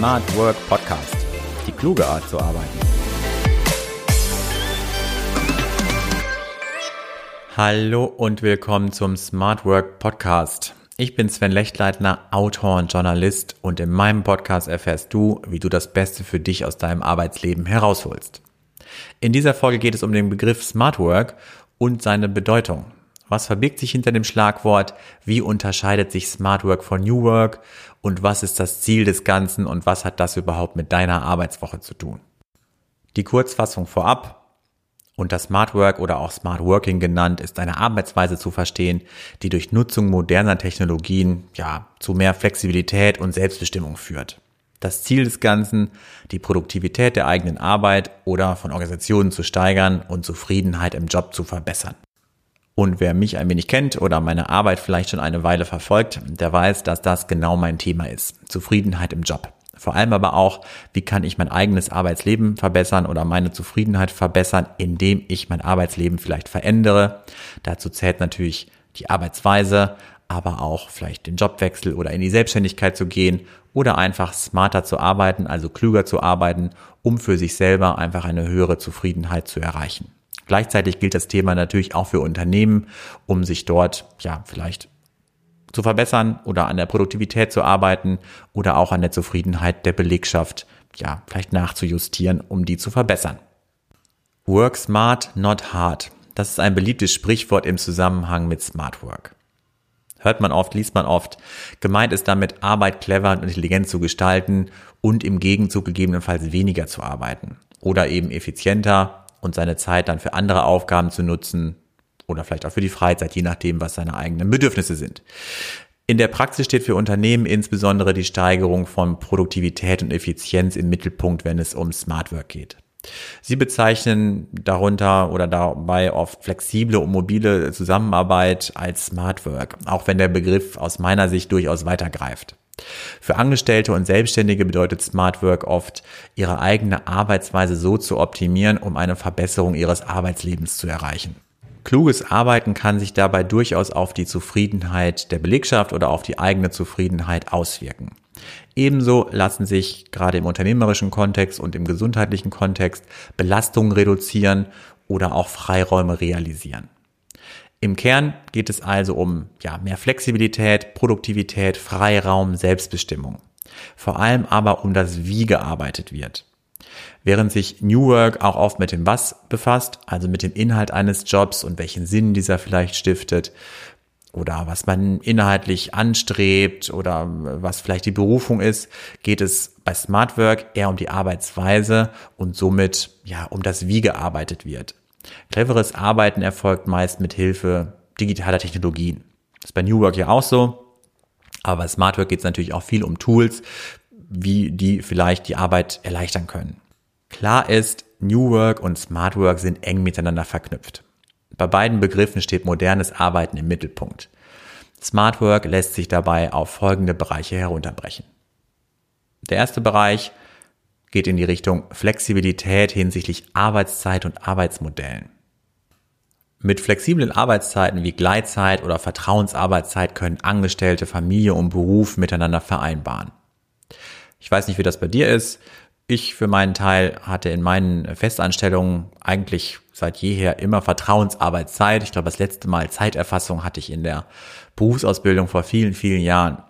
Smart Work Podcast. Die kluge Art zu arbeiten. Hallo und willkommen zum Smart Work Podcast. Ich bin Sven Lechtleitner, Autor und Journalist und in meinem Podcast erfährst du, wie du das Beste für dich aus deinem Arbeitsleben herausholst. In dieser Folge geht es um den Begriff Smart Work und seine Bedeutung. Was verbirgt sich hinter dem Schlagwort? Wie unterscheidet sich Smart Work von New Work? Und was ist das Ziel des Ganzen und was hat das überhaupt mit deiner Arbeitswoche zu tun? Die Kurzfassung vorab. Unter Smart Work oder auch Smart Working genannt ist eine Arbeitsweise zu verstehen, die durch Nutzung moderner Technologien ja zu mehr Flexibilität und Selbstbestimmung führt. Das Ziel des Ganzen, die Produktivität der eigenen Arbeit oder von Organisationen zu steigern und Zufriedenheit im Job zu verbessern. Und wer mich ein wenig kennt oder meine Arbeit vielleicht schon eine Weile verfolgt, der weiß, dass das genau mein Thema ist. Zufriedenheit im Job. Vor allem aber auch, wie kann ich mein eigenes Arbeitsleben verbessern oder meine Zufriedenheit verbessern, indem ich mein Arbeitsleben vielleicht verändere. Dazu zählt natürlich die Arbeitsweise, aber auch vielleicht den Jobwechsel oder in die Selbstständigkeit zu gehen oder einfach smarter zu arbeiten, also klüger zu arbeiten, um für sich selber einfach eine höhere Zufriedenheit zu erreichen. Gleichzeitig gilt das Thema natürlich auch für Unternehmen, um sich dort ja vielleicht zu verbessern oder an der Produktivität zu arbeiten oder auch an der Zufriedenheit der Belegschaft ja vielleicht nachzujustieren, um die zu verbessern. Work smart, not hard. Das ist ein beliebtes Sprichwort im Zusammenhang mit Smart Work. Hört man oft, liest man oft. Gemeint ist damit, Arbeit clever und intelligent zu gestalten und im Gegenzug gegebenenfalls weniger zu arbeiten. Oder eben effizienter, und seine Zeit dann für andere Aufgaben zu nutzen oder vielleicht auch für die Freizeit, je nachdem, was seine eigenen Bedürfnisse sind. In der Praxis steht für Unternehmen insbesondere die Steigerung von Produktivität und Effizienz im Mittelpunkt, wenn es um Smart Work geht. Sie bezeichnen darunter oder dabei oft flexible und mobile Zusammenarbeit als Smart Work, auch wenn der Begriff aus meiner Sicht durchaus weitergreift. Für Angestellte und Selbstständige bedeutet Smart Work oft, ihre eigene Arbeitsweise so zu optimieren, um eine Verbesserung ihres Arbeitslebens zu erreichen. Kluges Arbeiten kann sich dabei durchaus auf die Zufriedenheit der Belegschaft oder auf die eigene Zufriedenheit auswirken. Ebenso lassen sich gerade im unternehmerischen Kontext und im gesundheitlichen Kontext Belastungen reduzieren oder auch Freiräume realisieren. Im Kern geht es also um ja, mehr Flexibilität, Produktivität, Freiraum, Selbstbestimmung. Vor allem aber um das Wie gearbeitet wird. Während sich New Work auch oft mit dem Was befasst, also mit dem Inhalt eines Jobs und welchen Sinn dieser vielleicht stiftet, oder was man inhaltlich anstrebt oder was vielleicht die Berufung ist, geht es bei Smart Work eher um die Arbeitsweise und somit ja um das Wie gearbeitet wird. Cleveres Arbeiten erfolgt meist mit Hilfe digitaler Technologien. Das ist bei New Work ja auch so. Aber bei Smart Work geht es natürlich auch viel um Tools, wie die vielleicht die Arbeit erleichtern können. Klar ist, New Work und Smart Work sind eng miteinander verknüpft. Bei beiden Begriffen steht modernes Arbeiten im Mittelpunkt. Smart Work lässt sich dabei auf folgende Bereiche herunterbrechen. Der erste Bereich geht in die Richtung Flexibilität hinsichtlich Arbeitszeit und Arbeitsmodellen. Mit flexiblen Arbeitszeiten wie Gleitzeit oder Vertrauensarbeitszeit können Angestellte Familie und Beruf miteinander vereinbaren. Ich weiß nicht, wie das bei dir ist. Ich für meinen Teil hatte in meinen Festanstellungen eigentlich seit jeher immer Vertrauensarbeitszeit. Ich glaube, das letzte Mal Zeiterfassung hatte ich in der Berufsausbildung vor vielen, vielen Jahren.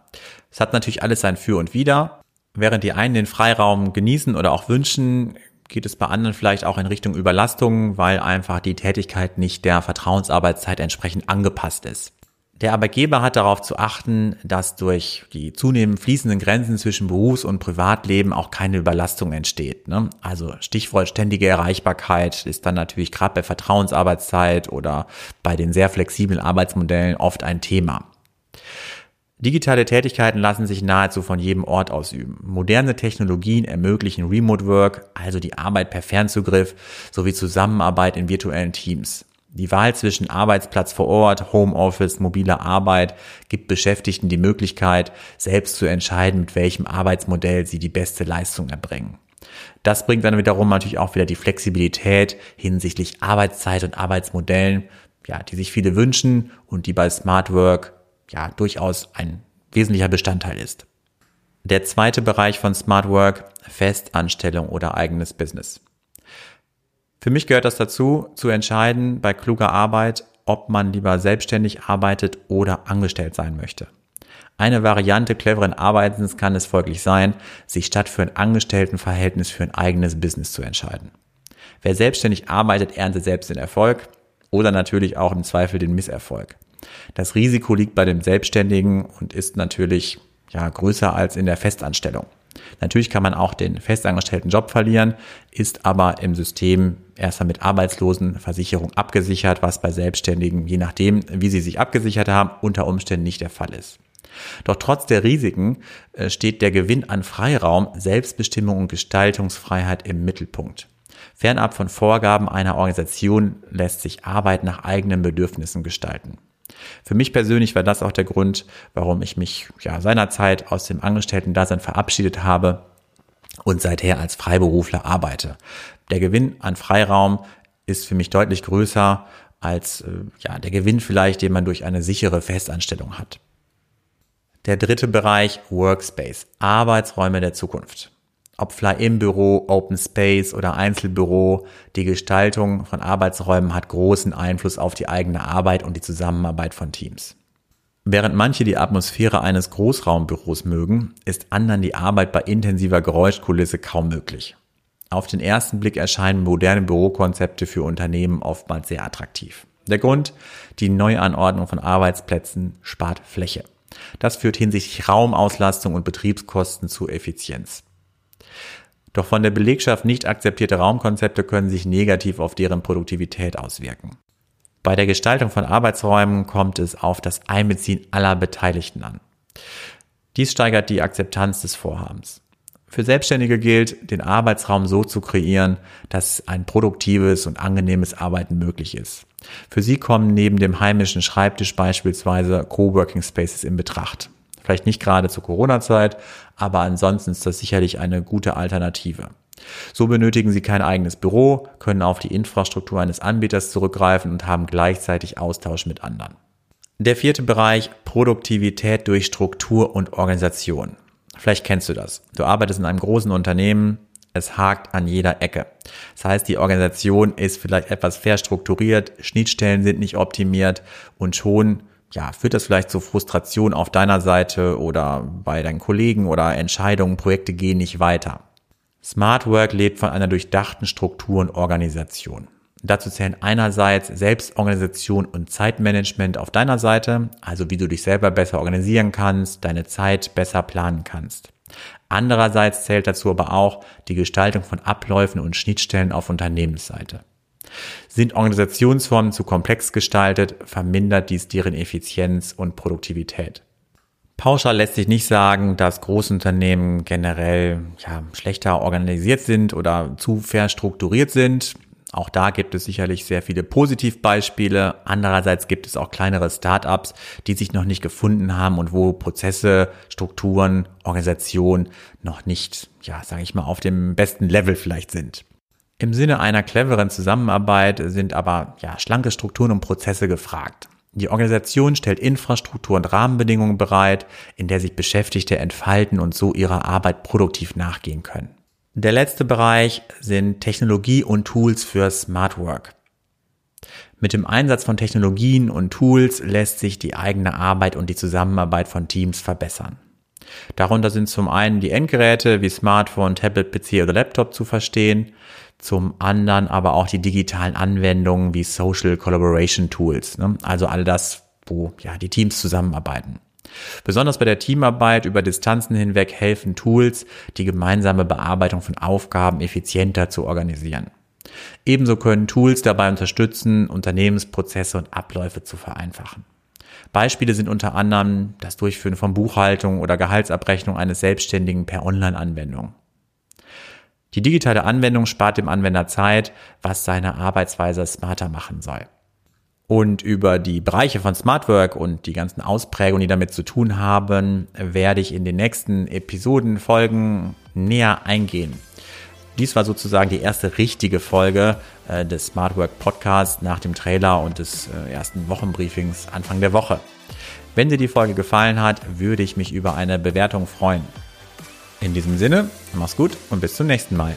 Es hat natürlich alles sein Für und Wider. Während die einen den Freiraum genießen oder auch wünschen, geht es bei anderen vielleicht auch in Richtung Überlastung, weil einfach die Tätigkeit nicht der Vertrauensarbeitszeit entsprechend angepasst ist. Der Arbeitgeber hat darauf zu achten, dass durch die zunehmend fließenden Grenzen zwischen Berufs- und Privatleben auch keine Überlastung entsteht. Ne? Also Stichwort ständige Erreichbarkeit ist dann natürlich gerade bei Vertrauensarbeitszeit oder bei den sehr flexiblen Arbeitsmodellen oft ein Thema. Digitale Tätigkeiten lassen sich nahezu von jedem Ort ausüben. Moderne Technologien ermöglichen Remote Work, also die Arbeit per Fernzugriff, sowie Zusammenarbeit in virtuellen Teams. Die Wahl zwischen Arbeitsplatz vor Ort, Homeoffice, mobiler Arbeit gibt Beschäftigten die Möglichkeit, selbst zu entscheiden, mit welchem Arbeitsmodell sie die beste Leistung erbringen. Das bringt dann wiederum natürlich auch wieder die Flexibilität hinsichtlich Arbeitszeit und Arbeitsmodellen, ja, die sich viele wünschen und die bei Smart Work ja durchaus ein wesentlicher Bestandteil ist. Der zweite Bereich von Smart Work, Festanstellung oder eigenes Business. Für mich gehört das dazu, zu entscheiden bei kluger Arbeit, ob man lieber selbstständig arbeitet oder angestellt sein möchte. Eine Variante cleveren Arbeitens kann es folglich sein, sich statt für ein Angestelltenverhältnis für ein eigenes Business zu entscheiden. Wer selbstständig arbeitet, erntet selbst den Erfolg oder natürlich auch im Zweifel den Misserfolg. Das Risiko liegt bei dem Selbstständigen und ist natürlich ja größer als in der Festanstellung. Natürlich kann man auch den festangestellten Job verlieren, ist aber im System erstmal mit Arbeitslosenversicherung abgesichert, was bei Selbstständigen, je nachdem, wie sie sich abgesichert haben, unter Umständen nicht der Fall ist. Doch trotz der Risiken äh, steht der Gewinn an Freiraum, Selbstbestimmung und Gestaltungsfreiheit im Mittelpunkt. Fernab von Vorgaben einer Organisation lässt sich Arbeit nach eigenen Bedürfnissen gestalten. Für mich persönlich war das auch der Grund, warum ich mich ja seinerzeit aus dem Angestellten-Dasein verabschiedet habe und seither als Freiberufler arbeite. Der Gewinn an Freiraum ist für mich deutlich größer als äh, ja, der Gewinn vielleicht, den man durch eine sichere Festanstellung hat. Der dritte Bereich Workspace, Arbeitsräume der Zukunft. Ob Fly im Büro, Open Space oder Einzelbüro, die Gestaltung von Arbeitsräumen hat großen Einfluss auf die eigene Arbeit und die Zusammenarbeit von Teams. Während manche die Atmosphäre eines Großraumbüros mögen, ist anderen die Arbeit bei intensiver Geräuschkulisse kaum möglich. Auf den ersten Blick erscheinen moderne Bürokonzepte für Unternehmen oftmals sehr attraktiv. Der Grund, die Neuanordnung von Arbeitsplätzen spart Fläche. Das führt hinsichtlich Raumauslastung und Betriebskosten zu Effizienz. Doch von der Belegschaft nicht akzeptierte Raumkonzepte können sich negativ auf deren Produktivität auswirken. Bei der Gestaltung von Arbeitsräumen kommt es auf das Einbeziehen aller Beteiligten an. Dies steigert die Akzeptanz des Vorhabens. Für Selbstständige gilt, den Arbeitsraum so zu kreieren, dass ein produktives und angenehmes Arbeiten möglich ist. Für sie kommen neben dem heimischen Schreibtisch beispielsweise Coworking Spaces in Betracht. Vielleicht nicht gerade zur Corona-Zeit, aber ansonsten ist das sicherlich eine gute Alternative. So benötigen Sie kein eigenes Büro, können auf die Infrastruktur eines Anbieters zurückgreifen und haben gleichzeitig Austausch mit anderen. Der vierte Bereich, Produktivität durch Struktur und Organisation. Vielleicht kennst du das. Du arbeitest in einem großen Unternehmen, es hakt an jeder Ecke. Das heißt, die Organisation ist vielleicht etwas verstrukturiert, Schnittstellen sind nicht optimiert und schon ja, führt das vielleicht zu Frustration auf deiner Seite oder bei deinen Kollegen oder Entscheidungen, Projekte gehen nicht weiter. Smart Work lebt von einer durchdachten Struktur und Organisation. Dazu zählen einerseits Selbstorganisation und Zeitmanagement auf deiner Seite, also wie du dich selber besser organisieren kannst, deine Zeit besser planen kannst. Andererseits zählt dazu aber auch die Gestaltung von Abläufen und Schnittstellen auf Unternehmensseite. Sind Organisationsformen zu komplex gestaltet, vermindert dies deren Effizienz und Produktivität. Pauschal lässt sich nicht sagen, dass Großunternehmen generell ja, schlechter organisiert sind oder zu verstrukturiert sind. Auch da gibt es sicherlich sehr viele Positivbeispiele. Andererseits gibt es auch kleinere Startups, die sich noch nicht gefunden haben und wo Prozesse, Strukturen, Organisation noch nicht, ja, sage ich mal, auf dem besten Level vielleicht sind. Im Sinne einer cleveren Zusammenarbeit sind aber ja, schlanke Strukturen und Prozesse gefragt. Die Organisation stellt Infrastruktur und Rahmenbedingungen bereit, in der sich Beschäftigte entfalten und so ihrer Arbeit produktiv nachgehen können. Der letzte Bereich sind Technologie und Tools für Smart Work. Mit dem Einsatz von Technologien und Tools lässt sich die eigene Arbeit und die Zusammenarbeit von Teams verbessern. Darunter sind zum einen die Endgeräte wie Smartphone, Tablet, PC oder Laptop zu verstehen, zum anderen aber auch die digitalen Anwendungen wie Social Collaboration Tools, ne? also all das, wo ja die Teams zusammenarbeiten. Besonders bei der Teamarbeit über Distanzen hinweg helfen Tools, die gemeinsame Bearbeitung von Aufgaben effizienter zu organisieren. Ebenso können Tools dabei unterstützen, Unternehmensprozesse und Abläufe zu vereinfachen. Beispiele sind unter anderem das Durchführen von Buchhaltung oder Gehaltsabrechnung eines Selbstständigen per Online-Anwendung. Die digitale Anwendung spart dem Anwender Zeit, was seine Arbeitsweise smarter machen soll. Und über die Bereiche von Smart Work und die ganzen Ausprägungen, die damit zu tun haben, werde ich in den nächsten Episoden, Folgen näher eingehen. Dies war sozusagen die erste richtige Folge äh, des Smart Work Podcasts nach dem Trailer und des äh, ersten Wochenbriefings Anfang der Woche. Wenn dir die Folge gefallen hat, würde ich mich über eine Bewertung freuen. In diesem Sinne, mach's gut und bis zum nächsten Mal.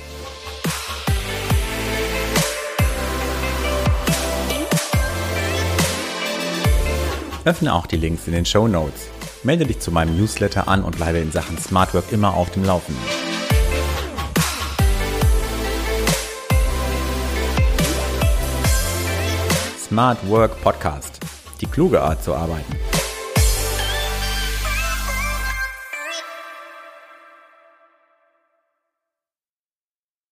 Öffne auch die Links in den Show Notes. Melde dich zu meinem Newsletter an und bleibe in Sachen Smart Work immer auf dem Laufenden. Smart Work Podcast. Die kluge Art zu arbeiten.